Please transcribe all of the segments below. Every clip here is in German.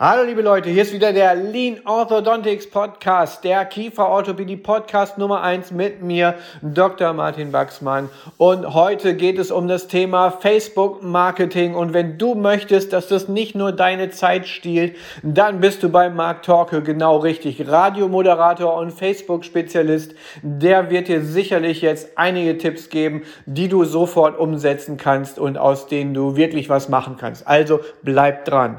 Hallo liebe Leute, hier ist wieder der Lean Orthodontics Podcast, der Kieferorthopädie Podcast Nummer eins mit mir, Dr. Martin Wachsmann. Und heute geht es um das Thema Facebook Marketing. Und wenn du möchtest, dass das nicht nur deine Zeit stiehlt, dann bist du bei Mark Torke genau richtig. Radiomoderator und Facebook Spezialist. Der wird dir sicherlich jetzt einige Tipps geben, die du sofort umsetzen kannst und aus denen du wirklich was machen kannst. Also bleib dran.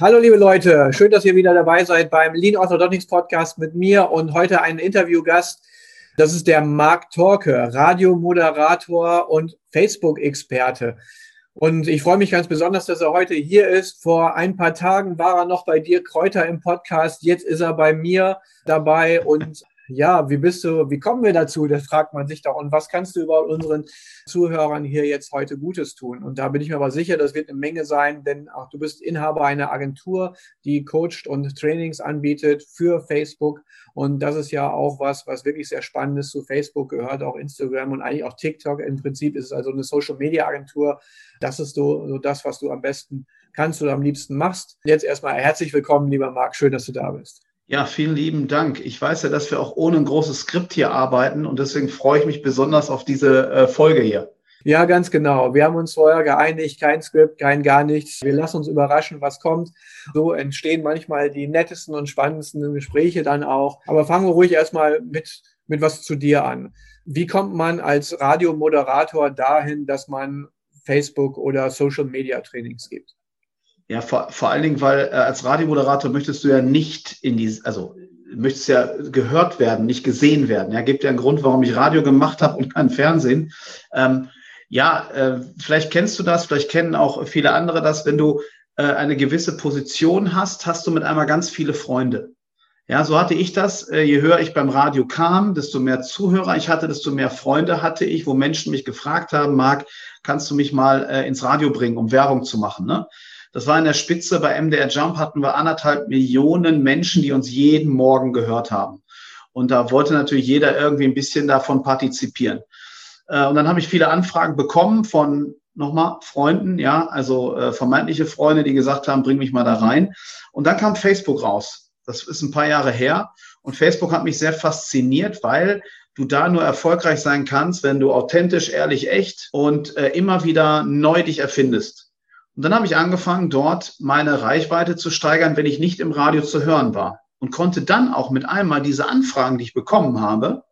Hallo liebe Leute, schön, dass ihr wieder dabei seid beim Lean Orthodontics Podcast mit mir und heute ein Interviewgast. Das ist der Marc Torke, Radiomoderator und Facebook-Experte. Und ich freue mich ganz besonders, dass er heute hier ist. Vor ein paar Tagen war er noch bei dir, Kräuter im Podcast. Jetzt ist er bei mir dabei und ja, wie bist du, wie kommen wir dazu? Das fragt man sich doch. Und was kannst du über unseren Zuhörern hier jetzt heute Gutes tun? Und da bin ich mir aber sicher, das wird eine Menge sein, denn auch du bist Inhaber einer Agentur, die coacht und Trainings anbietet für Facebook. Und das ist ja auch was, was wirklich sehr spannend ist. Zu Facebook gehört auch Instagram und eigentlich auch TikTok. Im Prinzip ist es also eine Social Media Agentur. Das ist so, so das, was du am besten kannst oder am liebsten machst. Jetzt erstmal herzlich willkommen, lieber Marc. Schön, dass du da bist. Ja, vielen lieben Dank. Ich weiß ja, dass wir auch ohne ein großes Skript hier arbeiten und deswegen freue ich mich besonders auf diese äh, Folge hier. Ja, ganz genau. Wir haben uns vorher geeinigt, kein Skript, kein gar nichts. Wir lassen uns überraschen, was kommt. So entstehen manchmal die nettesten und spannendsten Gespräche dann auch. Aber fangen wir ruhig erstmal mit, mit was zu dir an. Wie kommt man als Radiomoderator dahin, dass man Facebook oder Social Media Trainings gibt? Ja, vor, vor allen Dingen, weil äh, als Radiomoderator möchtest du ja nicht in die, also möchtest ja gehört werden, nicht gesehen werden. Ja, gibt ja einen Grund, warum ich Radio gemacht habe und kein Fernsehen. Ähm, ja, äh, vielleicht kennst du das, vielleicht kennen auch viele andere das. Wenn du äh, eine gewisse Position hast, hast du mit einmal ganz viele Freunde. Ja, so hatte ich das. Äh, je höher ich beim Radio kam, desto mehr Zuhörer ich hatte, desto mehr Freunde hatte ich, wo Menschen mich gefragt haben, Marc, kannst du mich mal äh, ins Radio bringen, um Werbung zu machen? Ne? Das war in der Spitze bei MDR Jump hatten wir anderthalb Millionen Menschen, die uns jeden Morgen gehört haben. Und da wollte natürlich jeder irgendwie ein bisschen davon partizipieren. Äh, und dann habe ich viele Anfragen bekommen von nochmal Freunden, ja, also äh, vermeintliche Freunde, die gesagt haben, bring mich mal da rein. Und dann kam Facebook raus. Das ist ein paar Jahre her. Und Facebook hat mich sehr fasziniert, weil du da nur erfolgreich sein kannst, wenn du authentisch, ehrlich, echt und äh, immer wieder neu dich erfindest. Und dann habe ich angefangen, dort meine Reichweite zu steigern, wenn ich nicht im Radio zu hören war. Und konnte dann auch mit einmal diese Anfragen, die ich bekommen habe,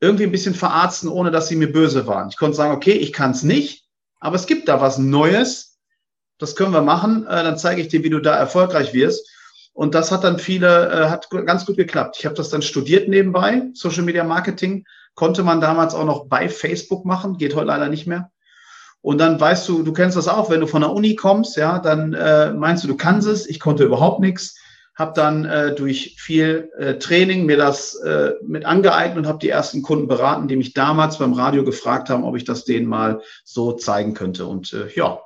irgendwie ein bisschen verarzten, ohne dass sie mir böse waren. Ich konnte sagen, okay, ich kann es nicht, aber es gibt da was Neues. Das können wir machen. Äh, dann zeige ich dir, wie du da erfolgreich wirst. Und das hat dann viele, äh, hat ganz gut geklappt. Ich habe das dann studiert nebenbei, Social Media Marketing. Konnte man damals auch noch bei Facebook machen, geht heute leider nicht mehr. Und dann weißt du, du kennst das auch, wenn du von der Uni kommst, ja, dann äh, meinst du, du kannst es. Ich konnte überhaupt nichts. Habe dann äh, durch viel äh, Training mir das äh, mit angeeignet und habe die ersten Kunden beraten, die mich damals beim Radio gefragt haben, ob ich das denen mal so zeigen könnte. Und äh, ja,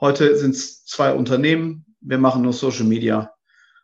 heute sind es zwei Unternehmen. Wir machen nur Social Media.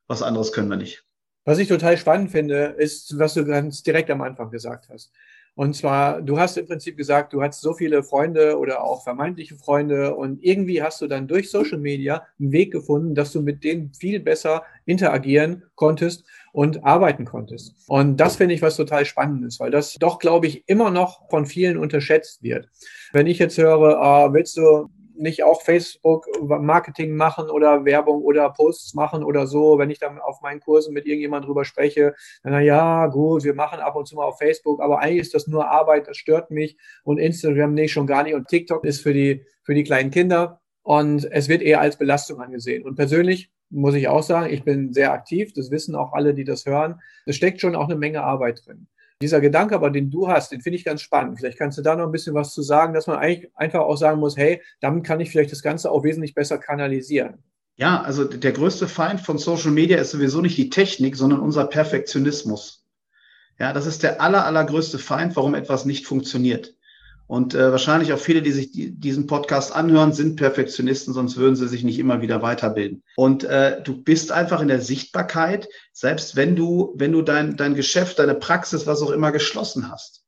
Was anderes können wir nicht. Was ich total spannend finde, ist, was du ganz direkt am Anfang gesagt hast. Und zwar, du hast im Prinzip gesagt, du hast so viele Freunde oder auch vermeintliche Freunde und irgendwie hast du dann durch Social Media einen Weg gefunden, dass du mit denen viel besser interagieren konntest und arbeiten konntest. Und das finde ich was total Spannendes, weil das doch, glaube ich, immer noch von vielen unterschätzt wird. Wenn ich jetzt höre, äh, willst du nicht auch Facebook-Marketing machen oder Werbung oder Posts machen oder so, wenn ich dann auf meinen Kursen mit irgendjemand drüber spreche, dann, na ja, gut, wir machen ab und zu mal auf Facebook, aber eigentlich ist das nur Arbeit, das stört mich und Instagram nicht, schon gar nicht und TikTok ist für die, für die kleinen Kinder und es wird eher als Belastung angesehen. Und persönlich muss ich auch sagen, ich bin sehr aktiv, das wissen auch alle, die das hören. Es steckt schon auch eine Menge Arbeit drin. Dieser Gedanke aber, den du hast, den finde ich ganz spannend. Vielleicht kannst du da noch ein bisschen was zu sagen, dass man eigentlich einfach auch sagen muss, hey, damit kann ich vielleicht das Ganze auch wesentlich besser kanalisieren. Ja, also der größte Feind von Social Media ist sowieso nicht die Technik, sondern unser Perfektionismus. Ja, das ist der aller, allergrößte Feind, warum etwas nicht funktioniert. Und äh, wahrscheinlich auch viele, die sich die, diesen Podcast anhören, sind Perfektionisten, sonst würden sie sich nicht immer wieder weiterbilden. Und äh, du bist einfach in der Sichtbarkeit, selbst wenn du, wenn du dein, dein Geschäft, deine Praxis, was auch immer geschlossen hast.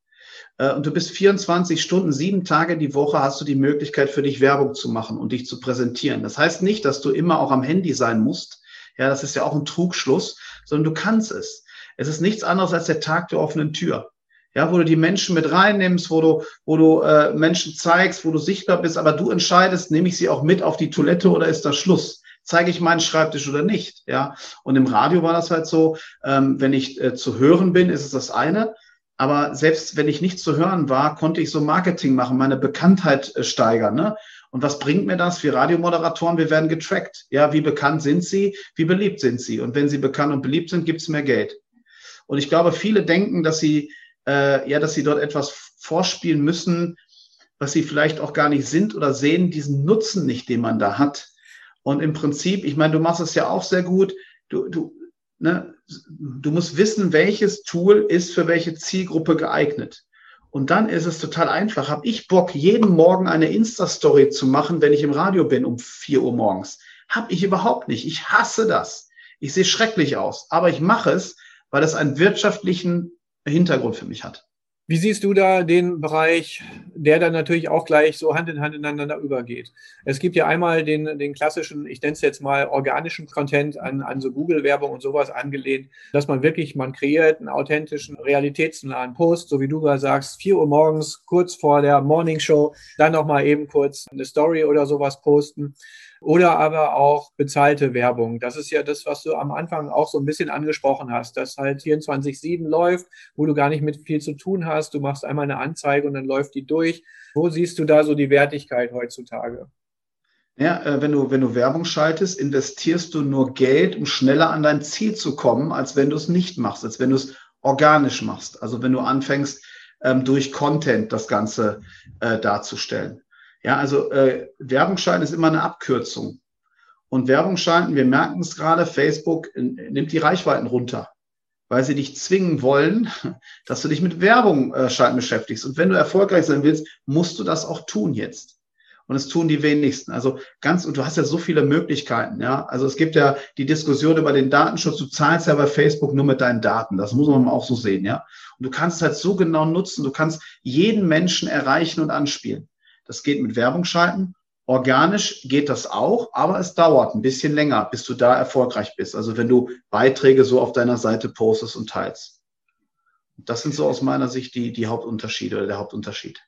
Äh, und du bist 24 Stunden, sieben Tage die Woche, hast du die Möglichkeit für dich Werbung zu machen und dich zu präsentieren. Das heißt nicht, dass du immer auch am Handy sein musst. Ja, das ist ja auch ein Trugschluss, sondern du kannst es. Es ist nichts anderes als der Tag der offenen Tür ja, wo du die Menschen mit reinnimmst, wo du, wo du äh, Menschen zeigst, wo du sichtbar bist, aber du entscheidest, nehme ich sie auch mit auf die Toilette oder ist das Schluss? Zeige ich meinen Schreibtisch oder nicht? Ja, und im Radio war das halt so, ähm, wenn ich äh, zu hören bin, ist es das eine. Aber selbst wenn ich nicht zu hören war, konnte ich so Marketing machen, meine Bekanntheit äh, steigern. Ne? Und was bringt mir das? Wir Radiomoderatoren, wir werden getrackt. Ja, wie bekannt sind sie? Wie beliebt sind sie? Und wenn sie bekannt und beliebt sind, gibt es mehr Geld. Und ich glaube, viele denken, dass sie äh, ja, dass sie dort etwas vorspielen müssen, was sie vielleicht auch gar nicht sind oder sehen diesen Nutzen nicht, den man da hat. Und im Prinzip, ich meine, du machst es ja auch sehr gut. Du, du, ne, du musst wissen, welches Tool ist für welche Zielgruppe geeignet. Und dann ist es total einfach. Habe ich Bock, jeden Morgen eine Insta-Story zu machen, wenn ich im Radio bin um vier Uhr morgens? Habe ich überhaupt nicht. Ich hasse das. Ich sehe schrecklich aus. Aber ich mache es, weil es einen wirtschaftlichen Hintergrund für mich hat. Wie siehst du da den Bereich, der dann natürlich auch gleich so Hand in Hand ineinander übergeht? Es gibt ja einmal den, den klassischen, ich nenne es jetzt mal organischen Content an, an so Google-Werbung und sowas angelehnt, dass man wirklich, man kreiert einen authentischen, realitätsnahen Post, so wie du gerade sagst, 4 Uhr morgens, kurz vor der Morning Show, dann nochmal eben kurz eine Story oder sowas posten oder aber auch bezahlte Werbung. Das ist ja das, was du am Anfang auch so ein bisschen angesprochen hast, dass halt 24-7 läuft, wo du gar nicht mit viel zu tun hast. Du machst einmal eine Anzeige und dann läuft die durch. Wo siehst du da so die Wertigkeit heutzutage? Ja, äh, wenn du, wenn du Werbung schaltest, investierst du nur Geld, um schneller an dein Ziel zu kommen, als wenn du es nicht machst, als wenn du es organisch machst. Also wenn du anfängst, ähm, durch Content das Ganze äh, darzustellen. Ja, also äh, Werbung schalten ist immer eine Abkürzung. Und Werbung schalten, wir merken es gerade, Facebook nimmt die Reichweiten runter, weil sie dich zwingen wollen, dass du dich mit Werbung äh, beschäftigst. Und wenn du erfolgreich sein willst, musst du das auch tun jetzt. Und es tun die wenigsten. Also ganz, und du hast ja so viele Möglichkeiten, ja. Also es gibt ja die Diskussion über den Datenschutz. Du zahlst ja bei Facebook nur mit deinen Daten. Das muss man auch so sehen, ja. Und du kannst halt so genau nutzen. Du kannst jeden Menschen erreichen und anspielen. Das geht mit Werbung schalten. Organisch geht das auch, aber es dauert ein bisschen länger, bis du da erfolgreich bist. Also wenn du Beiträge so auf deiner Seite postest und teilst. Das sind so aus meiner Sicht die, die Hauptunterschiede oder der Hauptunterschied.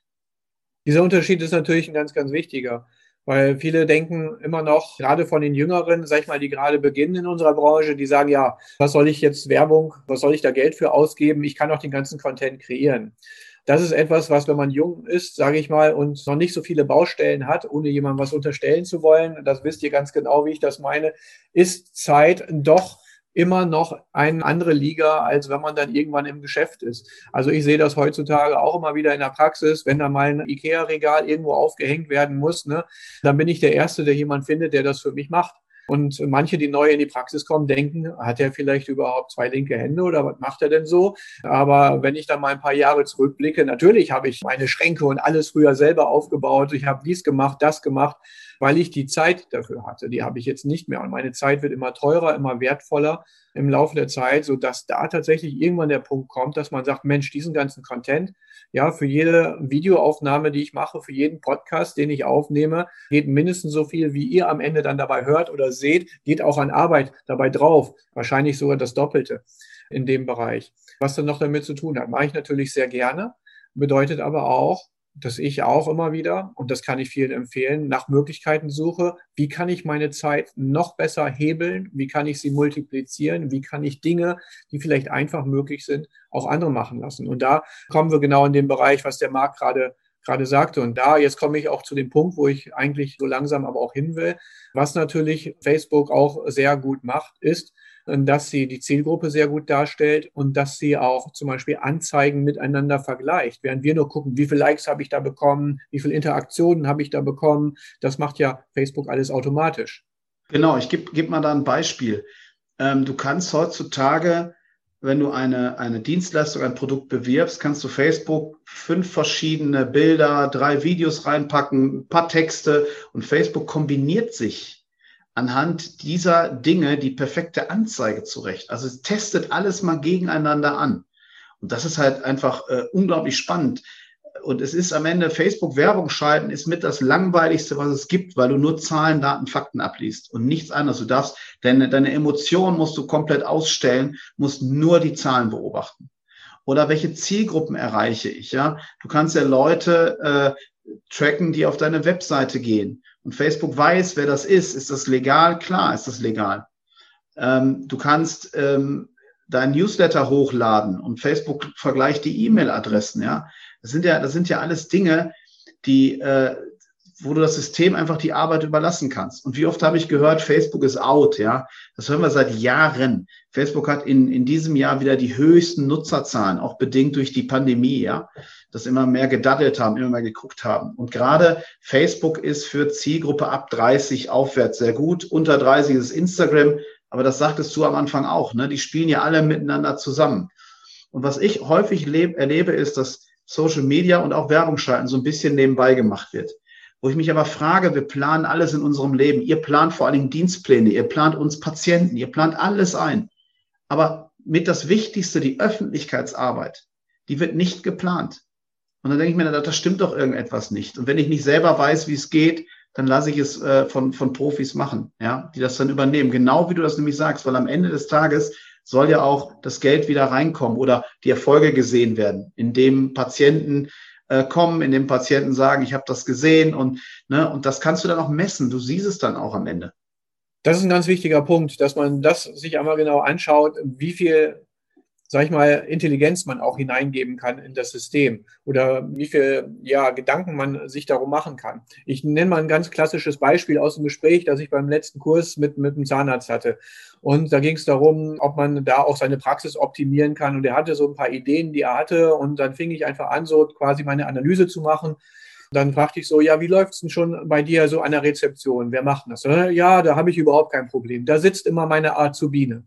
Dieser Unterschied ist natürlich ein ganz, ganz wichtiger, weil viele denken immer noch, gerade von den Jüngeren, sag ich mal, die gerade beginnen in unserer Branche, die sagen, ja, was soll ich jetzt Werbung, was soll ich da Geld für ausgeben? Ich kann auch den ganzen Content kreieren das ist etwas, was, wenn man jung ist, sage ich mal, und noch nicht so viele Baustellen hat, ohne jemandem was unterstellen zu wollen, das wisst ihr ganz genau, wie ich das meine, ist Zeit doch immer noch eine andere Liga, als wenn man dann irgendwann im Geschäft ist. Also ich sehe das heutzutage auch immer wieder in der Praxis, wenn da mal ein IKEA-Regal irgendwo aufgehängt werden muss, ne, dann bin ich der Erste, der jemand findet, der das für mich macht. Und manche, die neu in die Praxis kommen, denken, hat er vielleicht überhaupt zwei linke Hände oder was macht er denn so? Aber wenn ich dann mal ein paar Jahre zurückblicke, natürlich habe ich meine Schränke und alles früher selber aufgebaut. Ich habe dies gemacht, das gemacht weil ich die Zeit dafür hatte. Die habe ich jetzt nicht mehr. Und meine Zeit wird immer teurer, immer wertvoller im Laufe der Zeit, sodass da tatsächlich irgendwann der Punkt kommt, dass man sagt, Mensch, diesen ganzen Content, ja, für jede Videoaufnahme, die ich mache, für jeden Podcast, den ich aufnehme, geht mindestens so viel, wie ihr am Ende dann dabei hört oder seht, geht auch an Arbeit dabei drauf. Wahrscheinlich sogar das Doppelte in dem Bereich. Was dann noch damit zu tun hat, mache ich natürlich sehr gerne, bedeutet aber auch, dass ich auch immer wieder, und das kann ich vielen empfehlen, nach Möglichkeiten suche, wie kann ich meine Zeit noch besser hebeln, wie kann ich sie multiplizieren, wie kann ich Dinge, die vielleicht einfach möglich sind, auch andere machen lassen. Und da kommen wir genau in den Bereich, was der Markt gerade gerade sagte. Und da, jetzt komme ich auch zu dem Punkt, wo ich eigentlich so langsam aber auch hin will. Was natürlich Facebook auch sehr gut macht, ist, dass sie die Zielgruppe sehr gut darstellt und dass sie auch zum Beispiel Anzeigen miteinander vergleicht. Während wir nur gucken, wie viele Likes habe ich da bekommen, wie viele Interaktionen habe ich da bekommen, das macht ja Facebook alles automatisch. Genau, ich gebe geb mal da ein Beispiel. Ähm, du kannst heutzutage wenn du eine, eine Dienstleistung, ein Produkt bewirbst, kannst du Facebook fünf verschiedene Bilder, drei Videos reinpacken, ein paar Texte und Facebook kombiniert sich anhand dieser Dinge die perfekte Anzeige zurecht. Also es testet alles mal gegeneinander an. Und das ist halt einfach äh, unglaublich spannend und es ist am Ende Facebook Werbung schalten ist mit das langweiligste, was es gibt, weil du nur Zahlen, Daten, Fakten abliest und nichts anderes. Du darfst deine, deine Emotionen musst du komplett ausstellen, musst nur die Zahlen beobachten. Oder welche Zielgruppen erreiche ich? Ja, du kannst ja Leute äh, tracken, die auf deine Webseite gehen. Und Facebook weiß, wer das ist. Ist das legal? Klar, ist das legal. Ähm, du kannst ähm, dein Newsletter hochladen und Facebook vergleicht die E-Mail-Adressen. Ja, das sind ja, das sind ja alles Dinge, die, äh, wo du das System einfach die Arbeit überlassen kannst. Und wie oft habe ich gehört, Facebook ist out, ja? Das hören wir seit Jahren. Facebook hat in, in diesem Jahr wieder die höchsten Nutzerzahlen, auch bedingt durch die Pandemie, ja? Dass immer mehr gedaddelt haben, immer mehr geguckt haben. Und gerade Facebook ist für Zielgruppe ab 30 aufwärts sehr gut. Unter 30 ist Instagram, aber das sagtest du am Anfang auch, ne? Die spielen ja alle miteinander zusammen. Und was ich häufig erlebe, ist, dass Social Media und auch Werbung schalten so ein bisschen nebenbei gemacht wird. Wo ich mich aber frage, wir planen alles in unserem Leben. Ihr plant vor allen Dingen Dienstpläne, ihr plant uns Patienten, ihr plant alles ein. Aber mit das Wichtigste, die Öffentlichkeitsarbeit, die wird nicht geplant. Und dann denke ich mir, das stimmt doch irgendetwas nicht. Und wenn ich nicht selber weiß, wie es geht, dann lasse ich es äh, von, von Profis machen, ja, die das dann übernehmen. Genau wie du das nämlich sagst, weil am Ende des Tages soll ja auch das Geld wieder reinkommen oder die Erfolge gesehen werden, indem Patienten äh, kommen, indem Patienten sagen, ich habe das gesehen und, ne, und das kannst du dann auch messen. Du siehst es dann auch am Ende. Das ist ein ganz wichtiger Punkt, dass man das sich einmal genau anschaut, wie viel sag ich mal, Intelligenz man auch hineingeben kann in das System oder wie viel ja, Gedanken man sich darum machen kann. Ich nenne mal ein ganz klassisches Beispiel aus dem Gespräch, das ich beim letzten Kurs mit, mit dem Zahnarzt hatte. Und da ging es darum, ob man da auch seine Praxis optimieren kann. Und er hatte so ein paar Ideen, die er hatte. Und dann fing ich einfach an, so quasi meine Analyse zu machen. Dann fragte ich so, ja, wie läuft es denn schon bei dir so an der Rezeption? Wer macht das? Ja, da habe ich überhaupt kein Problem. Da sitzt immer meine Azubine.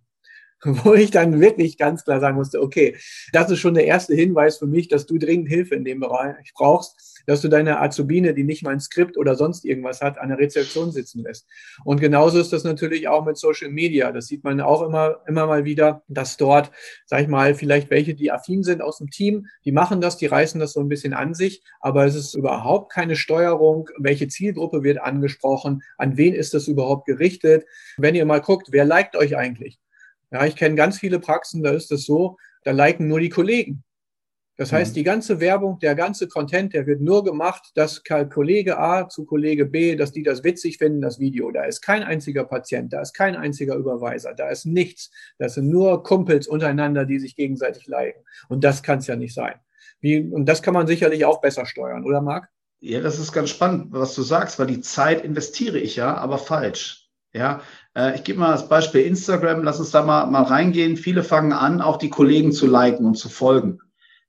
wo ich dann wirklich ganz klar sagen musste, okay, das ist schon der erste Hinweis für mich, dass du dringend Hilfe in dem Bereich brauchst, dass du deine Azubine, die nicht mal ein Skript oder sonst irgendwas hat, an der Rezeption sitzen lässt. Und genauso ist das natürlich auch mit Social Media. Das sieht man auch immer, immer mal wieder, dass dort, sag ich mal, vielleicht welche, die affin sind aus dem Team, die machen das, die reißen das so ein bisschen an sich, aber es ist überhaupt keine Steuerung, welche Zielgruppe wird angesprochen, an wen ist das überhaupt gerichtet. Wenn ihr mal guckt, wer liked euch eigentlich? Ja, ich kenne ganz viele Praxen, da ist es so, da liken nur die Kollegen. Das heißt, mhm. die ganze Werbung, der ganze Content, der wird nur gemacht, dass Kollege A zu Kollege B, dass die das witzig finden, das Video. Da ist kein einziger Patient, da ist kein einziger Überweiser, da ist nichts. Das sind nur Kumpels untereinander, die sich gegenseitig liken. Und das kann es ja nicht sein. Wie, und das kann man sicherlich auch besser steuern, oder Marc? Ja, das ist ganz spannend, was du sagst, weil die Zeit investiere ich ja, aber falsch. Ja, äh, ich gebe mal das Beispiel Instagram, lass uns da mal, mal reingehen. Viele fangen an, auch die Kollegen zu liken und zu folgen.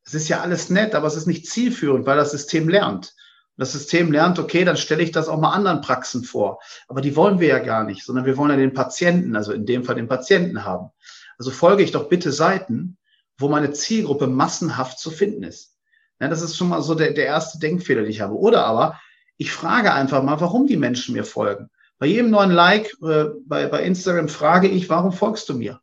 Es ist ja alles nett, aber es ist nicht zielführend, weil das System lernt. Das System lernt, okay, dann stelle ich das auch mal anderen Praxen vor. Aber die wollen wir ja gar nicht, sondern wir wollen ja den Patienten, also in dem Fall den Patienten haben. Also folge ich doch bitte Seiten, wo meine Zielgruppe massenhaft zu finden ist. Ja, das ist schon mal so der, der erste Denkfehler, den ich habe. Oder aber ich frage einfach mal, warum die Menschen mir folgen. Bei jedem neuen Like äh, bei, bei Instagram frage ich, warum folgst du mir?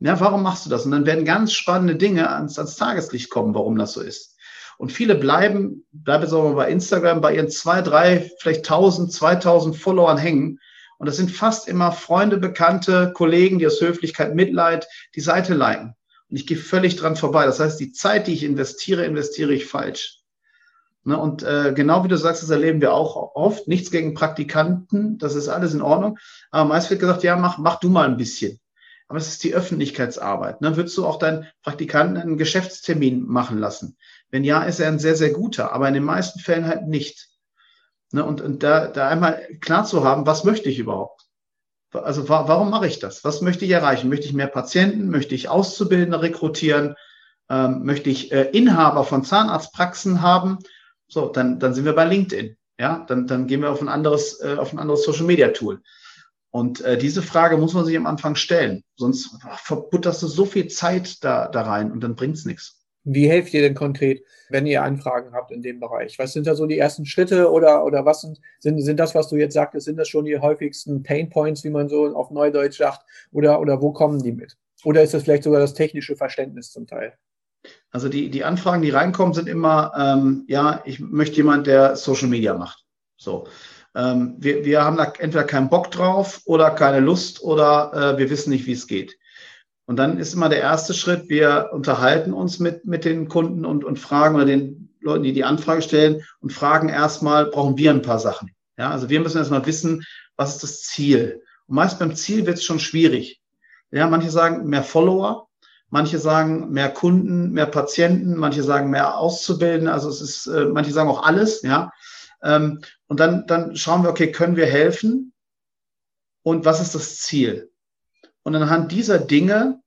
Ja, warum machst du das? Und dann werden ganz spannende Dinge ans, ans Tageslicht kommen, warum das so ist. Und viele bleiben, bleiben jetzt auch mal bei Instagram, bei ihren zwei, drei, vielleicht tausend, zweitausend Followern hängen. Und das sind fast immer Freunde, Bekannte, Kollegen, die aus Höflichkeit, Mitleid die Seite liken. Und ich gehe völlig dran vorbei. Das heißt, die Zeit, die ich investiere, investiere ich falsch. Ne, und äh, genau wie du sagst, das erleben wir auch oft. Nichts gegen Praktikanten, das ist alles in Ordnung. Aber meist wird gesagt, ja, mach, mach du mal ein bisschen. Aber es ist die Öffentlichkeitsarbeit. Ne? Würdest du auch deinen Praktikanten einen Geschäftstermin machen lassen? Wenn ja, ist er ein sehr, sehr guter, aber in den meisten Fällen halt nicht. Ne? Und, und da, da einmal klar zu haben, was möchte ich überhaupt? Also wa warum mache ich das? Was möchte ich erreichen? Möchte ich mehr Patienten? Möchte ich Auszubildende rekrutieren? Ähm, möchte ich äh, Inhaber von Zahnarztpraxen haben? So, dann, dann sind wir bei LinkedIn. Ja, dann, dann gehen wir auf ein anderes, äh, auf ein anderes Social Media Tool. Und äh, diese Frage muss man sich am Anfang stellen. Sonst verbutterst du so viel Zeit da, da rein und dann bringt's nichts. Wie helft ihr denn konkret, wenn ihr Anfragen habt in dem Bereich? Was sind da so die ersten Schritte oder, oder was sind, sind, sind das, was du jetzt sagtest, sind das schon die häufigsten Pain Points, wie man so auf Neudeutsch sagt? Oder, oder wo kommen die mit? Oder ist das vielleicht sogar das technische Verständnis zum Teil? Also die, die Anfragen, die reinkommen, sind immer, ähm, ja, ich möchte jemand, der Social Media macht. So. Ähm, wir, wir haben da entweder keinen Bock drauf oder keine Lust oder äh, wir wissen nicht, wie es geht. Und dann ist immer der erste Schritt, wir unterhalten uns mit, mit den Kunden und, und fragen oder den Leuten, die die Anfrage stellen und fragen erstmal, brauchen wir ein paar Sachen. Ja, also wir müssen erstmal wissen, was ist das Ziel? Und meist beim Ziel wird es schon schwierig. Ja, manche sagen mehr Follower, manche sagen mehr Kunden, mehr Patienten, manche sagen mehr Auszubilden. Also es ist, äh, manche sagen auch alles, ja. Ähm, und dann, dann schauen wir, okay, können wir helfen? Und was ist das Ziel? Und anhand dieser Dinge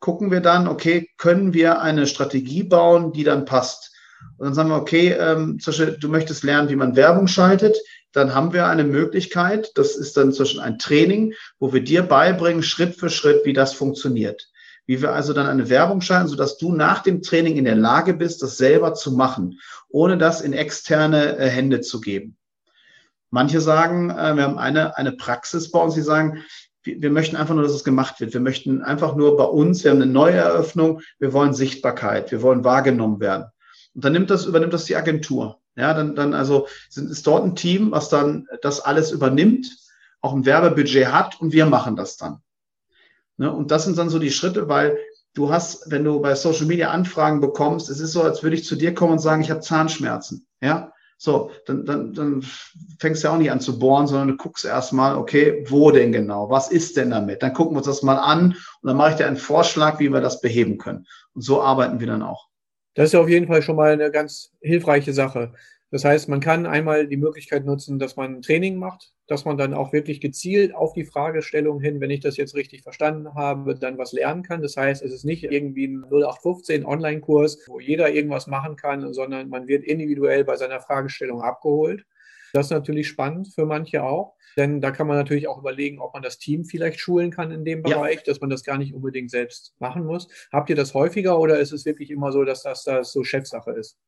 gucken wir dann, okay, können wir eine Strategie bauen, die dann passt? Und dann sagen wir, okay, ähm, zum Beispiel, du möchtest lernen, wie man Werbung schaltet. Dann haben wir eine Möglichkeit, das ist dann zwischen ein Training, wo wir dir beibringen, Schritt für Schritt, wie das funktioniert. Wie wir also dann eine Werbung schalten, sodass du nach dem Training in der Lage bist, das selber zu machen, ohne das in externe äh, Hände zu geben. Manche sagen, äh, wir haben eine, eine Praxis bei uns, die sagen, wir möchten einfach nur, dass es gemacht wird. Wir möchten einfach nur bei uns, wir haben eine neue Eröffnung, wir wollen Sichtbarkeit, wir wollen wahrgenommen werden. Und dann nimmt das, übernimmt das die Agentur. Ja, dann, dann also sind, ist dort ein Team, was dann das alles übernimmt, auch ein Werbebudget hat und wir machen das dann. Ne? Und das sind dann so die Schritte, weil du hast, wenn du bei Social Media Anfragen bekommst, es ist so, als würde ich zu dir kommen und sagen, ich habe Zahnschmerzen. Ja, so, dann, dann, dann fängst du ja auch nicht an zu bohren, sondern du guckst erstmal, okay, wo denn genau? Was ist denn damit? Dann gucken wir uns das mal an und dann mache ich dir einen Vorschlag, wie wir das beheben können. Und so arbeiten wir dann auch. Das ist auf jeden Fall schon mal eine ganz hilfreiche Sache. Das heißt, man kann einmal die Möglichkeit nutzen, dass man ein Training macht, dass man dann auch wirklich gezielt auf die Fragestellung hin, wenn ich das jetzt richtig verstanden habe, dann was lernen kann. Das heißt, es ist nicht irgendwie ein 0815 Online-Kurs, wo jeder irgendwas machen kann, sondern man wird individuell bei seiner Fragestellung abgeholt. Das ist natürlich spannend für manche auch, denn da kann man natürlich auch überlegen, ob man das Team vielleicht schulen kann in dem Bereich, ja. dass man das gar nicht unbedingt selbst machen muss. Habt ihr das häufiger oder ist es wirklich immer so, dass das, das so Chefsache ist?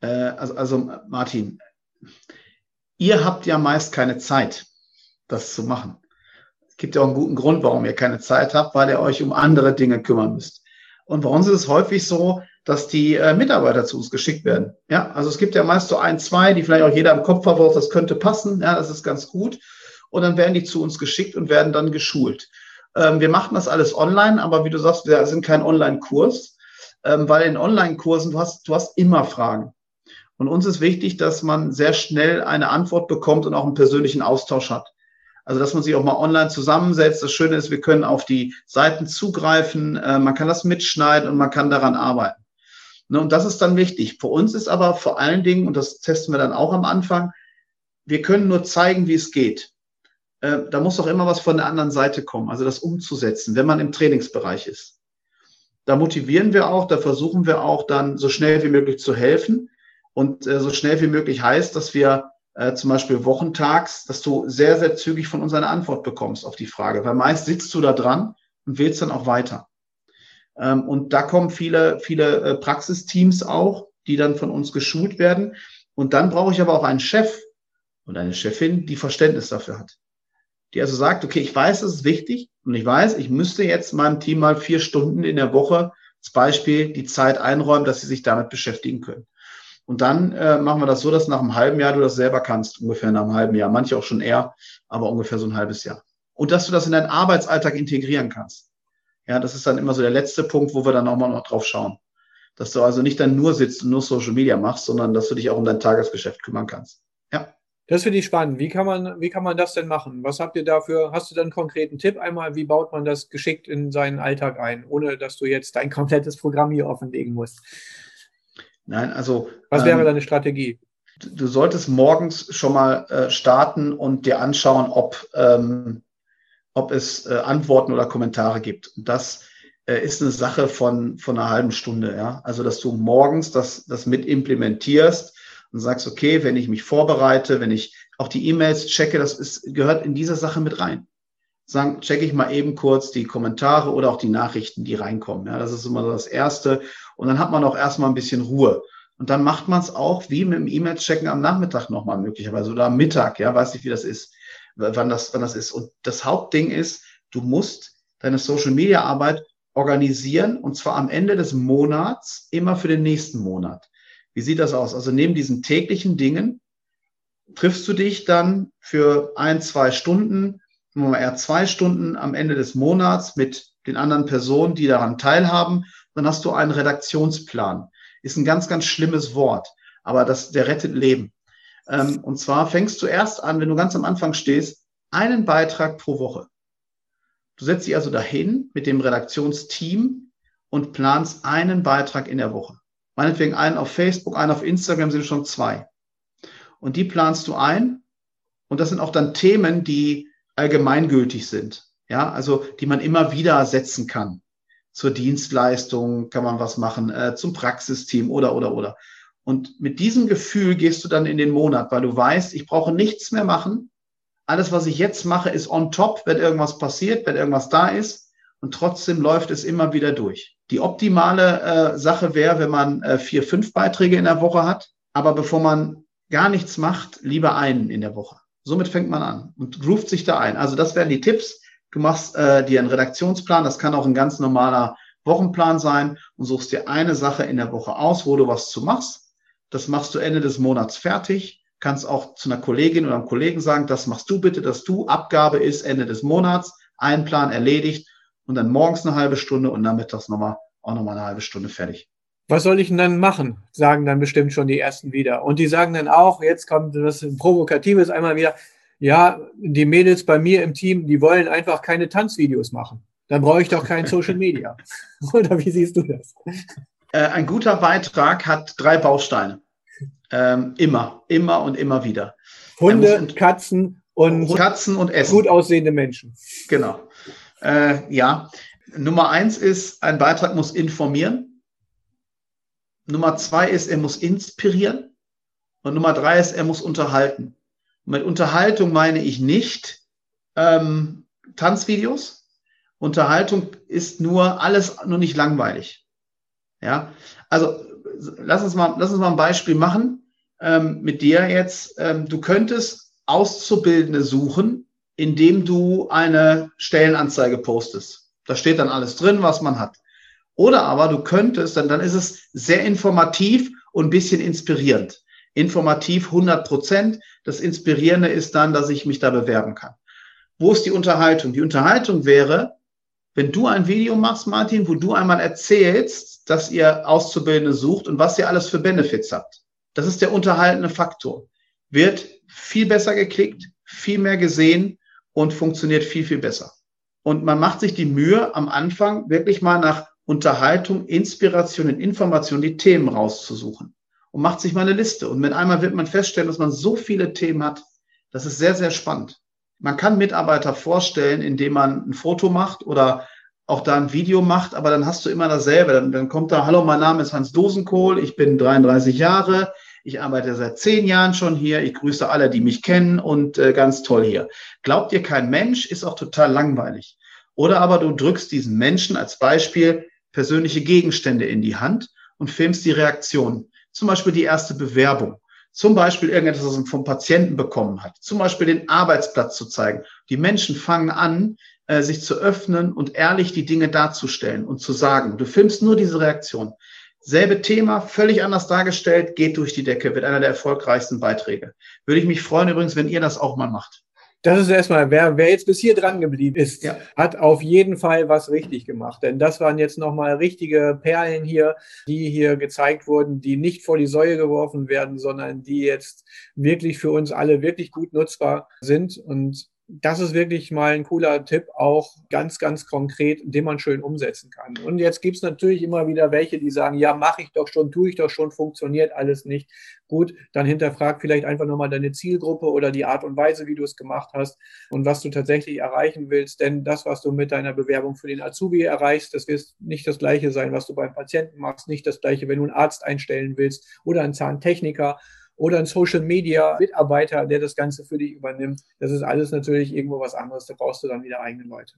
Äh, also, also Martin, ihr habt ja meist keine Zeit, das zu machen. Es gibt ja auch einen guten Grund, warum ihr keine Zeit habt, weil ihr euch um andere Dinge kümmern müsst. Und bei uns ist es häufig so, dass die äh, Mitarbeiter zu uns geschickt werden. Ja, also es gibt ja meist so ein, zwei, die vielleicht auch jeder im Kopf hat, das könnte passen. Ja, das ist ganz gut. Und dann werden die zu uns geschickt und werden dann geschult. Ähm, wir machen das alles online, aber wie du sagst, wir sind kein Online-Kurs, ähm, weil in Online-Kursen du hast, du hast immer Fragen. Und uns ist wichtig, dass man sehr schnell eine Antwort bekommt und auch einen persönlichen Austausch hat. Also, dass man sich auch mal online zusammensetzt. Das Schöne ist, wir können auf die Seiten zugreifen, äh, man kann das mitschneiden und man kann daran arbeiten. Ne, und das ist dann wichtig. Für uns ist aber vor allen Dingen, und das testen wir dann auch am Anfang, wir können nur zeigen, wie es geht. Äh, da muss doch immer was von der anderen Seite kommen, also das umzusetzen, wenn man im Trainingsbereich ist. Da motivieren wir auch, da versuchen wir auch dann so schnell wie möglich zu helfen. Und äh, so schnell wie möglich heißt, dass wir äh, zum Beispiel wochentags, dass du sehr, sehr zügig von uns eine Antwort bekommst auf die Frage. Weil meist sitzt du da dran und willst dann auch weiter. Ähm, und da kommen viele, viele äh, Praxisteams auch, die dann von uns geschult werden. Und dann brauche ich aber auch einen Chef und eine Chefin, die Verständnis dafür hat. Die also sagt, okay, ich weiß, das ist wichtig und ich weiß, ich müsste jetzt meinem Team mal vier Stunden in der Woche als Beispiel die Zeit einräumen, dass sie sich damit beschäftigen können. Und dann äh, machen wir das so, dass nach einem halben Jahr du das selber kannst, ungefähr nach einem halben Jahr. Manche auch schon eher, aber ungefähr so ein halbes Jahr. Und dass du das in deinen Arbeitsalltag integrieren kannst. Ja, das ist dann immer so der letzte Punkt, wo wir dann auch mal noch drauf schauen. Dass du also nicht dann nur sitzt und nur Social Media machst, sondern dass du dich auch um dein Tagesgeschäft kümmern kannst. Ja. Das finde ich spannend. Wie kann man, wie kann man das denn machen? Was habt ihr dafür? Hast du da einen konkreten Tipp einmal? Wie baut man das geschickt in seinen Alltag ein, ohne dass du jetzt dein komplettes Programm hier offenlegen musst? Nein, also. Was wäre ähm, deine Strategie? Du, solltest morgens schon mal äh, starten und dir anschauen, ob, ähm, ob es äh, Antworten oder Kommentare gibt. Und das äh, ist eine Sache von, von einer halben Stunde. Ja? Also, dass du morgens das, das mit implementierst und sagst, okay, wenn ich mich vorbereite, wenn ich auch die E-Mails checke, das ist, gehört in diese Sache mit rein. Sagen, checke ich mal eben kurz die Kommentare oder auch die Nachrichten, die reinkommen. Ja, das ist immer so das Erste. Und dann hat man auch erstmal ein bisschen Ruhe. Und dann macht man es auch wie mit dem E-Mail-Checken am Nachmittag nochmal möglicherweise oder am Mittag. Ja, weiß nicht, wie das ist, wann das, wann das ist. Und das Hauptding ist, du musst deine Social-Media-Arbeit organisieren und zwar am Ende des Monats immer für den nächsten Monat. Wie sieht das aus? Also neben diesen täglichen Dingen triffst du dich dann für ein, zwei Stunden, eher zwei Stunden am Ende des Monats mit den anderen Personen, die daran teilhaben. Dann hast du einen Redaktionsplan. Ist ein ganz, ganz schlimmes Wort, aber das, der rettet Leben. Ähm, und zwar fängst du erst an, wenn du ganz am Anfang stehst, einen Beitrag pro Woche. Du setzt dich also dahin mit dem Redaktionsteam und planst einen Beitrag in der Woche. Meinetwegen einen auf Facebook, einen auf Instagram sind schon zwei. Und die planst du ein. Und das sind auch dann Themen, die allgemeingültig sind. Ja, also die man immer wieder setzen kann. Zur Dienstleistung kann man was machen, äh, zum Praxisteam oder, oder, oder. Und mit diesem Gefühl gehst du dann in den Monat, weil du weißt, ich brauche nichts mehr machen, alles, was ich jetzt mache, ist on top, wenn irgendwas passiert, wenn irgendwas da ist. Und trotzdem läuft es immer wieder durch. Die optimale äh, Sache wäre, wenn man äh, vier, fünf Beiträge in der Woche hat. Aber bevor man gar nichts macht, lieber einen in der Woche. Somit fängt man an und ruft sich da ein. Also das wären die Tipps. Du machst äh, dir einen Redaktionsplan. Das kann auch ein ganz normaler Wochenplan sein und suchst dir eine Sache in der Woche aus, wo du was zu machst. Das machst du Ende des Monats fertig kannst auch zu einer Kollegin oder einem Kollegen sagen, das machst du bitte, dass du, Abgabe ist Ende des Monats, ein Plan erledigt und dann morgens eine halbe Stunde und nachmittags nochmal, auch nochmal eine halbe Stunde fertig. Was soll ich denn dann machen? Sagen dann bestimmt schon die ersten wieder. Und die sagen dann auch, jetzt kommt was Provokatives einmal wieder, ja, die Mädels bei mir im Team, die wollen einfach keine Tanzvideos machen. Dann brauche ich doch kein Social Media. Oder wie siehst du das? Äh, ein guter Beitrag hat drei Bausteine. Ähm, immer, immer und immer wieder. Hunde, und, Katzen und Katzen und Essen. Gut aussehende Menschen. Genau. Äh, ja. Nummer eins ist, ein Beitrag muss informieren. Nummer zwei ist, er muss inspirieren. Und Nummer drei ist, er muss unterhalten. Mit Unterhaltung meine ich nicht ähm, Tanzvideos. Unterhaltung ist nur alles nur nicht langweilig. Ja, also lass uns mal, lass uns mal ein Beispiel machen ähm, mit dir jetzt. Ähm, du könntest Auszubildende suchen, indem du eine Stellenanzeige postest. Da steht dann alles drin, was man hat. Oder aber du könntest, dann, dann ist es sehr informativ und ein bisschen inspirierend. Informativ 100 Prozent. Das Inspirierende ist dann, dass ich mich da bewerben kann. Wo ist die Unterhaltung? Die Unterhaltung wäre, wenn du ein Video machst, Martin, wo du einmal erzählst, dass ihr Auszubildende sucht und was ihr alles für Benefits habt. Das ist der unterhaltende Faktor. Wird viel besser geklickt, viel mehr gesehen und funktioniert viel, viel besser. Und man macht sich die Mühe, am Anfang wirklich mal nach Unterhaltung, Inspiration und Information die Themen rauszusuchen und macht sich mal eine Liste. Und mit einmal wird man feststellen, dass man so viele Themen hat. Das ist sehr, sehr spannend. Man kann Mitarbeiter vorstellen, indem man ein Foto macht oder auch da ein Video macht, aber dann hast du immer dasselbe. Dann, dann kommt da, hallo, mein Name ist Hans Dosenkohl, ich bin 33 Jahre, ich arbeite seit zehn Jahren schon hier, ich grüße alle, die mich kennen und äh, ganz toll hier. Glaubt ihr kein Mensch, ist auch total langweilig. Oder aber du drückst diesen Menschen als Beispiel persönliche Gegenstände in die Hand und filmst die Reaktion. Zum Beispiel die erste Bewerbung zum Beispiel irgendetwas, was man vom Patienten bekommen hat, zum Beispiel den Arbeitsplatz zu zeigen. Die Menschen fangen an, äh, sich zu öffnen und ehrlich die Dinge darzustellen und zu sagen. Du filmst nur diese Reaktion. Selbe Thema, völlig anders dargestellt, geht durch die Decke, wird einer der erfolgreichsten Beiträge. Würde ich mich freuen übrigens, wenn ihr das auch mal macht. Das ist erstmal, wer, wer jetzt bis hier dran geblieben ist, ja. hat auf jeden Fall was richtig gemacht. Denn das waren jetzt nochmal richtige Perlen hier, die hier gezeigt wurden, die nicht vor die Säue geworfen werden, sondern die jetzt wirklich für uns alle wirklich gut nutzbar sind. Und das ist wirklich mal ein cooler Tipp, auch ganz, ganz konkret, den man schön umsetzen kann. Und jetzt gibt es natürlich immer wieder welche, die sagen, ja, mache ich doch schon, tue ich doch schon, funktioniert alles nicht. Gut, dann hinterfrag vielleicht einfach nochmal deine Zielgruppe oder die Art und Weise, wie du es gemacht hast und was du tatsächlich erreichen willst. Denn das, was du mit deiner Bewerbung für den Azubi erreichst, das wird nicht das gleiche sein, was du beim Patienten machst, nicht das gleiche, wenn du einen Arzt einstellen willst oder einen Zahntechniker oder ein Social Media Mitarbeiter, der das Ganze für dich übernimmt. Das ist alles natürlich irgendwo was anderes. Da brauchst du dann wieder eigene Leute.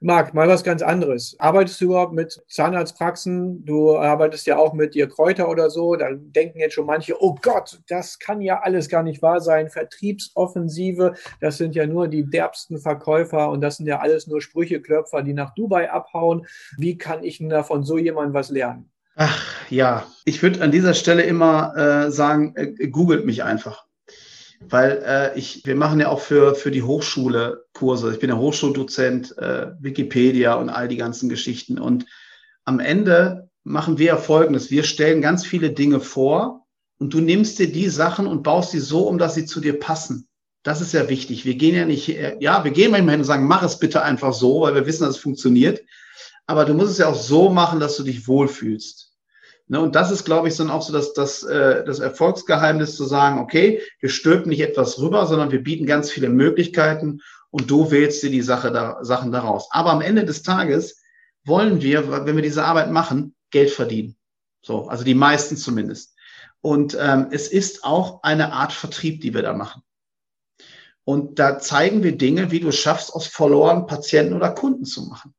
Marc, mal was ganz anderes. Arbeitest du überhaupt mit Zahnarztpraxen? Du arbeitest ja auch mit dir Kräuter oder so. Da denken jetzt schon manche, oh Gott, das kann ja alles gar nicht wahr sein. Vertriebsoffensive, das sind ja nur die derbsten Verkäufer und das sind ja alles nur Sprücheklöpfer, die nach Dubai abhauen. Wie kann ich denn da von so jemandem was lernen? Ach ja, ich würde an dieser Stelle immer äh, sagen, äh, googelt mich einfach. Weil äh, ich, wir machen ja auch für, für die Hochschule Kurse. Ich bin ja Hochschuldozent, äh, Wikipedia und all die ganzen Geschichten. Und am Ende machen wir ja Folgendes. Wir stellen ganz viele Dinge vor und du nimmst dir die Sachen und baust sie so um, dass sie zu dir passen. Das ist ja wichtig. Wir gehen ja nicht, ja, wir gehen manchmal hin und sagen, mach es bitte einfach so, weil wir wissen, dass es funktioniert. Aber du musst es ja auch so machen, dass du dich wohlfühlst. Ne, und das ist, glaube ich, dann auch so das, das, äh, das Erfolgsgeheimnis zu sagen, okay, wir stülpen nicht etwas rüber, sondern wir bieten ganz viele Möglichkeiten und du wählst dir die Sache da, Sachen daraus. Aber am Ende des Tages wollen wir, wenn wir diese Arbeit machen, Geld verdienen. So, also die meisten zumindest. Und ähm, es ist auch eine Art Vertrieb, die wir da machen. Und da zeigen wir Dinge, wie du es schaffst, aus Followern Patienten oder Kunden zu machen.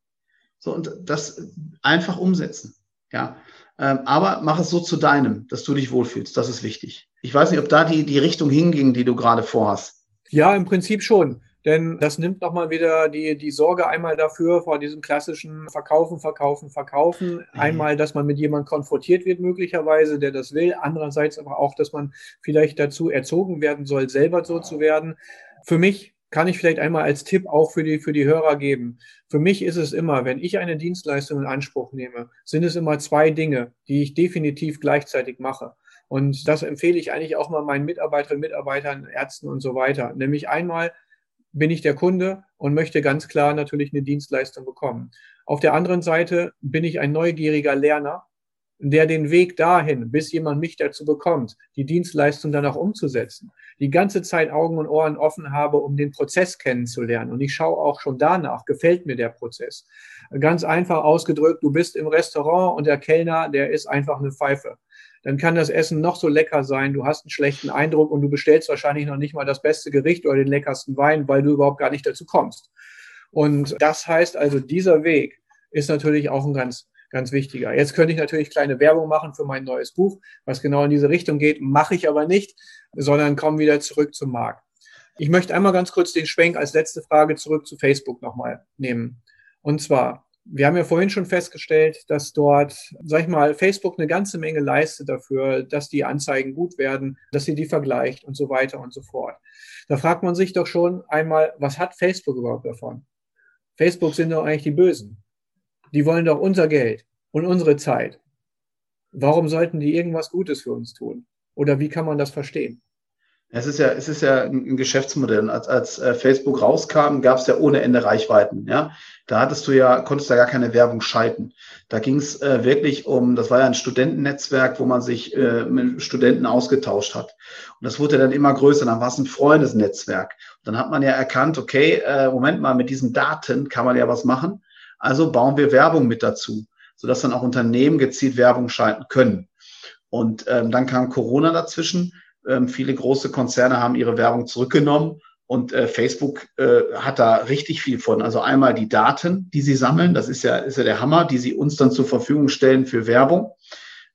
So, und das einfach umsetzen. Ja. Ähm, aber mach es so zu deinem, dass du dich wohlfühlst. Das ist wichtig. Ich weiß nicht, ob da die, die Richtung hinging, die du gerade vorhast. Ja, im Prinzip schon. Denn das nimmt nochmal wieder die, die Sorge einmal dafür vor diesem klassischen Verkaufen, Verkaufen, Verkaufen. Mhm. Einmal, dass man mit jemandem konfrontiert wird, möglicherweise, der das will. Andererseits aber auch, dass man vielleicht dazu erzogen werden soll, selber so zu werden. Für mich kann ich vielleicht einmal als Tipp auch für die, für die Hörer geben. Für mich ist es immer, wenn ich eine Dienstleistung in Anspruch nehme, sind es immer zwei Dinge, die ich definitiv gleichzeitig mache. Und das empfehle ich eigentlich auch mal meinen Mitarbeiterinnen, Mitarbeitern, Ärzten und so weiter. Nämlich einmal bin ich der Kunde und möchte ganz klar natürlich eine Dienstleistung bekommen. Auf der anderen Seite bin ich ein neugieriger Lerner der den Weg dahin, bis jemand mich dazu bekommt, die Dienstleistung dann auch umzusetzen, die ganze Zeit Augen und Ohren offen habe, um den Prozess kennenzulernen. Und ich schaue auch schon danach, gefällt mir der Prozess. Ganz einfach ausgedrückt, du bist im Restaurant und der Kellner, der ist einfach eine Pfeife. Dann kann das Essen noch so lecker sein, du hast einen schlechten Eindruck und du bestellst wahrscheinlich noch nicht mal das beste Gericht oder den leckersten Wein, weil du überhaupt gar nicht dazu kommst. Und das heißt also, dieser Weg ist natürlich auch ein ganz ganz wichtiger. Jetzt könnte ich natürlich kleine Werbung machen für mein neues Buch, was genau in diese Richtung geht, mache ich aber nicht, sondern komme wieder zurück zum Markt. Ich möchte einmal ganz kurz den Schwenk als letzte Frage zurück zu Facebook nochmal nehmen. Und zwar, wir haben ja vorhin schon festgestellt, dass dort, sag ich mal, Facebook eine ganze Menge leistet dafür, dass die Anzeigen gut werden, dass sie die vergleicht und so weiter und so fort. Da fragt man sich doch schon einmal, was hat Facebook überhaupt davon? Facebook sind doch eigentlich die Bösen die wollen doch unser Geld und unsere Zeit. Warum sollten die irgendwas Gutes für uns tun? Oder wie kann man das verstehen? Es ist ja, es ist ja ein Geschäftsmodell. Als, als äh, Facebook rauskam, gab es ja ohne Ende Reichweiten. Ja, da hattest du ja, konntest da gar keine Werbung schalten. Da ging es äh, wirklich um, das war ja ein Studentennetzwerk, wo man sich äh, mit Studenten ausgetauscht hat. Und das wurde dann immer größer. Dann war es ein Freundesnetzwerk. Und dann hat man ja erkannt, okay, äh, Moment mal, mit diesen Daten kann man ja was machen. Also bauen wir Werbung mit dazu, sodass dann auch Unternehmen gezielt Werbung schalten können. Und ähm, dann kam Corona dazwischen. Ähm, viele große Konzerne haben ihre Werbung zurückgenommen und äh, Facebook äh, hat da richtig viel von. Also einmal die Daten, die sie sammeln, das ist ja, ist ja der Hammer, die sie uns dann zur Verfügung stellen für Werbung.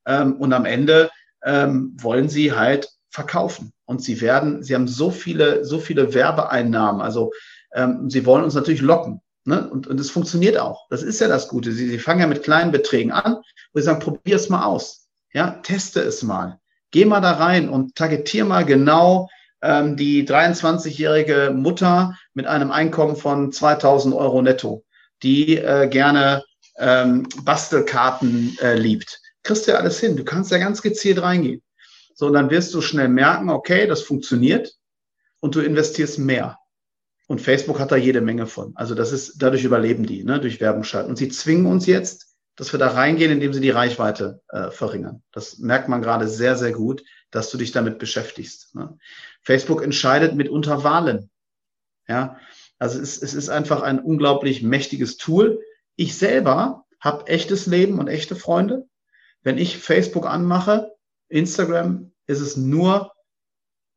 Ähm, und am Ende ähm, wollen sie halt verkaufen. Und sie werden, sie haben so viele, so viele Werbeeinnahmen. Also ähm, sie wollen uns natürlich locken. Ne? Und, und es funktioniert auch. Das ist ja das Gute. Sie, sie fangen ja mit kleinen Beträgen an, wo sie sagen, probier es mal aus. Ja, teste es mal. Geh mal da rein und targetier mal genau ähm, die 23-jährige Mutter mit einem Einkommen von 2000 Euro netto, die äh, gerne ähm, Bastelkarten äh, liebt. Kriegst du ja alles hin. Du kannst ja ganz gezielt reingehen. So, und dann wirst du schnell merken, okay, das funktioniert und du investierst mehr. Und Facebook hat da jede Menge von. Also das ist, dadurch überleben die, ne, durch Werbung schalten. Und sie zwingen uns jetzt, dass wir da reingehen, indem sie die Reichweite äh, verringern. Das merkt man gerade sehr, sehr gut, dass du dich damit beschäftigst. Ne? Facebook entscheidet mitunter Wahlen. Ja, also es, es ist einfach ein unglaublich mächtiges Tool. Ich selber habe echtes Leben und echte Freunde. Wenn ich Facebook anmache, Instagram, ist es nur,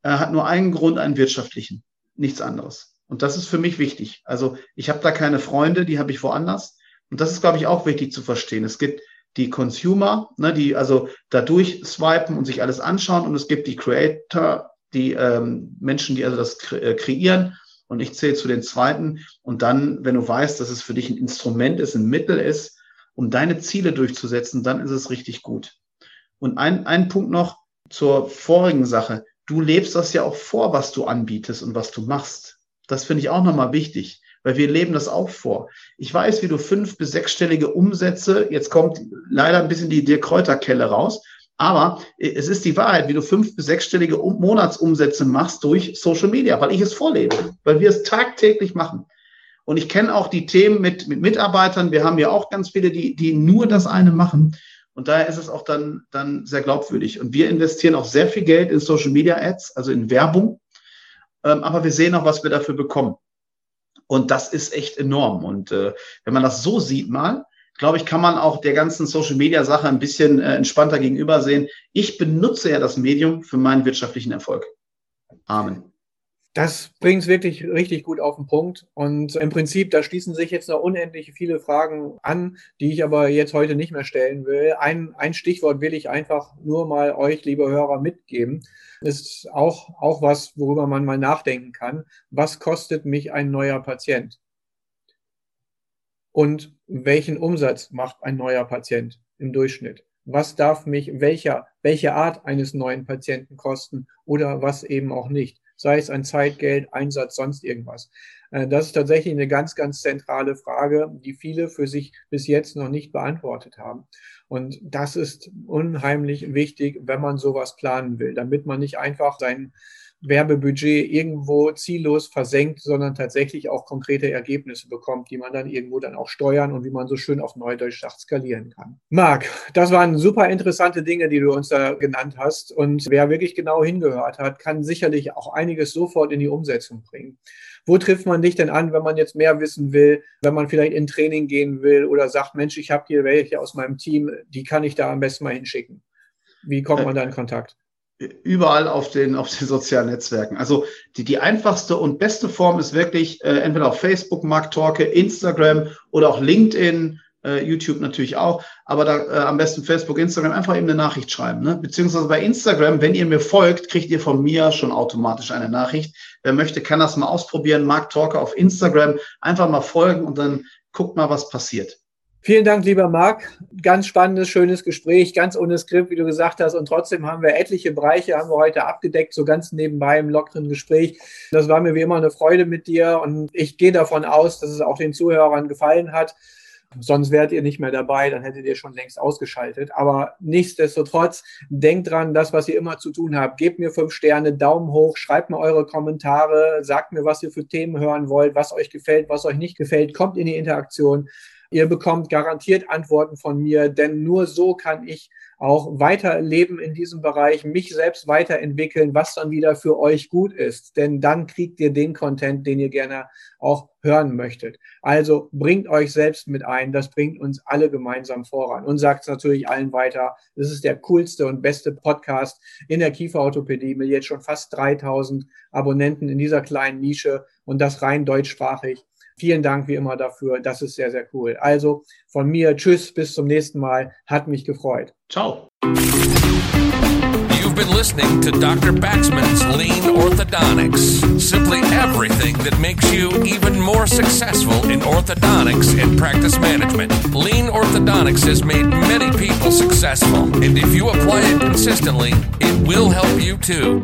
äh, hat nur einen Grund, einen wirtschaftlichen, nichts anderes. Und das ist für mich wichtig. Also ich habe da keine Freunde, die habe ich woanders. Und das ist, glaube ich, auch wichtig zu verstehen. Es gibt die Consumer, ne, die also dadurch swipen und sich alles anschauen. Und es gibt die Creator, die ähm, Menschen, die also das kre äh, kreieren. Und ich zähle zu den zweiten. Und dann, wenn du weißt, dass es für dich ein Instrument ist, ein Mittel ist, um deine Ziele durchzusetzen, dann ist es richtig gut. Und ein, ein Punkt noch zur vorigen Sache. Du lebst das ja auch vor, was du anbietest und was du machst. Das finde ich auch nochmal wichtig weil wir leben das auch vor. Ich weiß, wie du fünf- bis sechsstellige Umsätze, jetzt kommt leider ein bisschen die Dirk Kräuterkelle raus, aber es ist die Wahrheit, wie du fünf- bis sechsstellige Monatsumsätze machst durch Social Media, weil ich es vorlebe, weil wir es tagtäglich machen. Und ich kenne auch die Themen mit, mit Mitarbeitern. Wir haben ja auch ganz viele, die, die nur das eine machen. Und daher ist es auch dann, dann sehr glaubwürdig. Und wir investieren auch sehr viel Geld in Social Media Ads, also in Werbung. Ähm, aber wir sehen auch, was wir dafür bekommen. Und das ist echt enorm. Und äh, wenn man das so sieht mal, glaube ich, kann man auch der ganzen Social-Media-Sache ein bisschen äh, entspannter gegenüber sehen. Ich benutze ja das Medium für meinen wirtschaftlichen Erfolg. Amen. Das bringt es wirklich richtig gut auf den Punkt. Und im Prinzip, da schließen sich jetzt noch unendlich viele Fragen an, die ich aber jetzt heute nicht mehr stellen will. Ein, ein Stichwort will ich einfach nur mal euch, liebe Hörer, mitgeben. Ist auch, auch was, worüber man mal nachdenken kann. Was kostet mich ein neuer Patient? Und welchen Umsatz macht ein neuer Patient im Durchschnitt? Was darf mich welcher, welche Art eines neuen Patienten kosten oder was eben auch nicht? Sei es ein Zeitgeld, Einsatz, sonst irgendwas. Äh, das ist tatsächlich eine ganz, ganz zentrale Frage, die viele für sich bis jetzt noch nicht beantwortet haben. Und das ist unheimlich wichtig, wenn man sowas planen will, damit man nicht einfach sein Werbebudget irgendwo ziellos versenkt, sondern tatsächlich auch konkrete Ergebnisse bekommt, die man dann irgendwo dann auch steuern und wie man so schön auf Neudeutsch sagt, skalieren kann. Marc, das waren super interessante Dinge, die du uns da genannt hast. Und wer wirklich genau hingehört hat, kann sicherlich auch einiges sofort in die Umsetzung bringen. Wo trifft man dich denn an, wenn man jetzt mehr wissen will, wenn man vielleicht in Training gehen will oder sagt, Mensch, ich habe hier welche aus meinem Team, die kann ich da am besten mal hinschicken? Wie kommt man da in Kontakt? Überall auf den, auf den sozialen Netzwerken. Also die, die einfachste und beste Form ist wirklich äh, entweder auf Facebook, Mark Instagram oder auch LinkedIn, äh, YouTube natürlich auch, aber da äh, am besten Facebook, Instagram einfach eben eine Nachricht schreiben. Ne? Beziehungsweise bei Instagram, wenn ihr mir folgt, kriegt ihr von mir schon automatisch eine Nachricht. Wer möchte, kann das mal ausprobieren. Mark auf Instagram, einfach mal folgen und dann guckt mal, was passiert. Vielen Dank, lieber Marc. Ganz spannendes, schönes Gespräch, ganz ohne Skript, wie du gesagt hast. Und trotzdem haben wir etliche Bereiche, haben wir heute abgedeckt, so ganz nebenbei im lockeren Gespräch. Das war mir wie immer eine Freude mit dir. Und ich gehe davon aus, dass es auch den Zuhörern gefallen hat. Sonst wärt ihr nicht mehr dabei, dann hättet ihr schon längst ausgeschaltet. Aber nichtsdestotrotz, denkt dran, das, was ihr immer zu tun habt. Gebt mir fünf Sterne, Daumen hoch, schreibt mir eure Kommentare, sagt mir, was ihr für Themen hören wollt, was euch gefällt, was euch nicht gefällt. Kommt in die Interaktion. Ihr bekommt garantiert Antworten von mir, denn nur so kann ich auch weiterleben in diesem Bereich, mich selbst weiterentwickeln, was dann wieder für euch gut ist. Denn dann kriegt ihr den Content, den ihr gerne auch hören möchtet. Also bringt euch selbst mit ein. Das bringt uns alle gemeinsam voran und sagt es natürlich allen weiter. Das ist der coolste und beste Podcast in der Kieferorthopädie mit jetzt schon fast 3000 Abonnenten in dieser kleinen Nische und das rein deutschsprachig. Vielen Dank wie immer dafür. Das ist sehr, sehr cool. Also von mir, tschüss, bis zum nächsten Mal. Hat mich gefreut. Ciao. You've been listening to Dr. Baxman's Lean Orthodontics. Simply everything that makes you even more successful in orthodontics and practice management. Lean Orthodontics has made many people successful, and if you apply it consistently, it will help you too.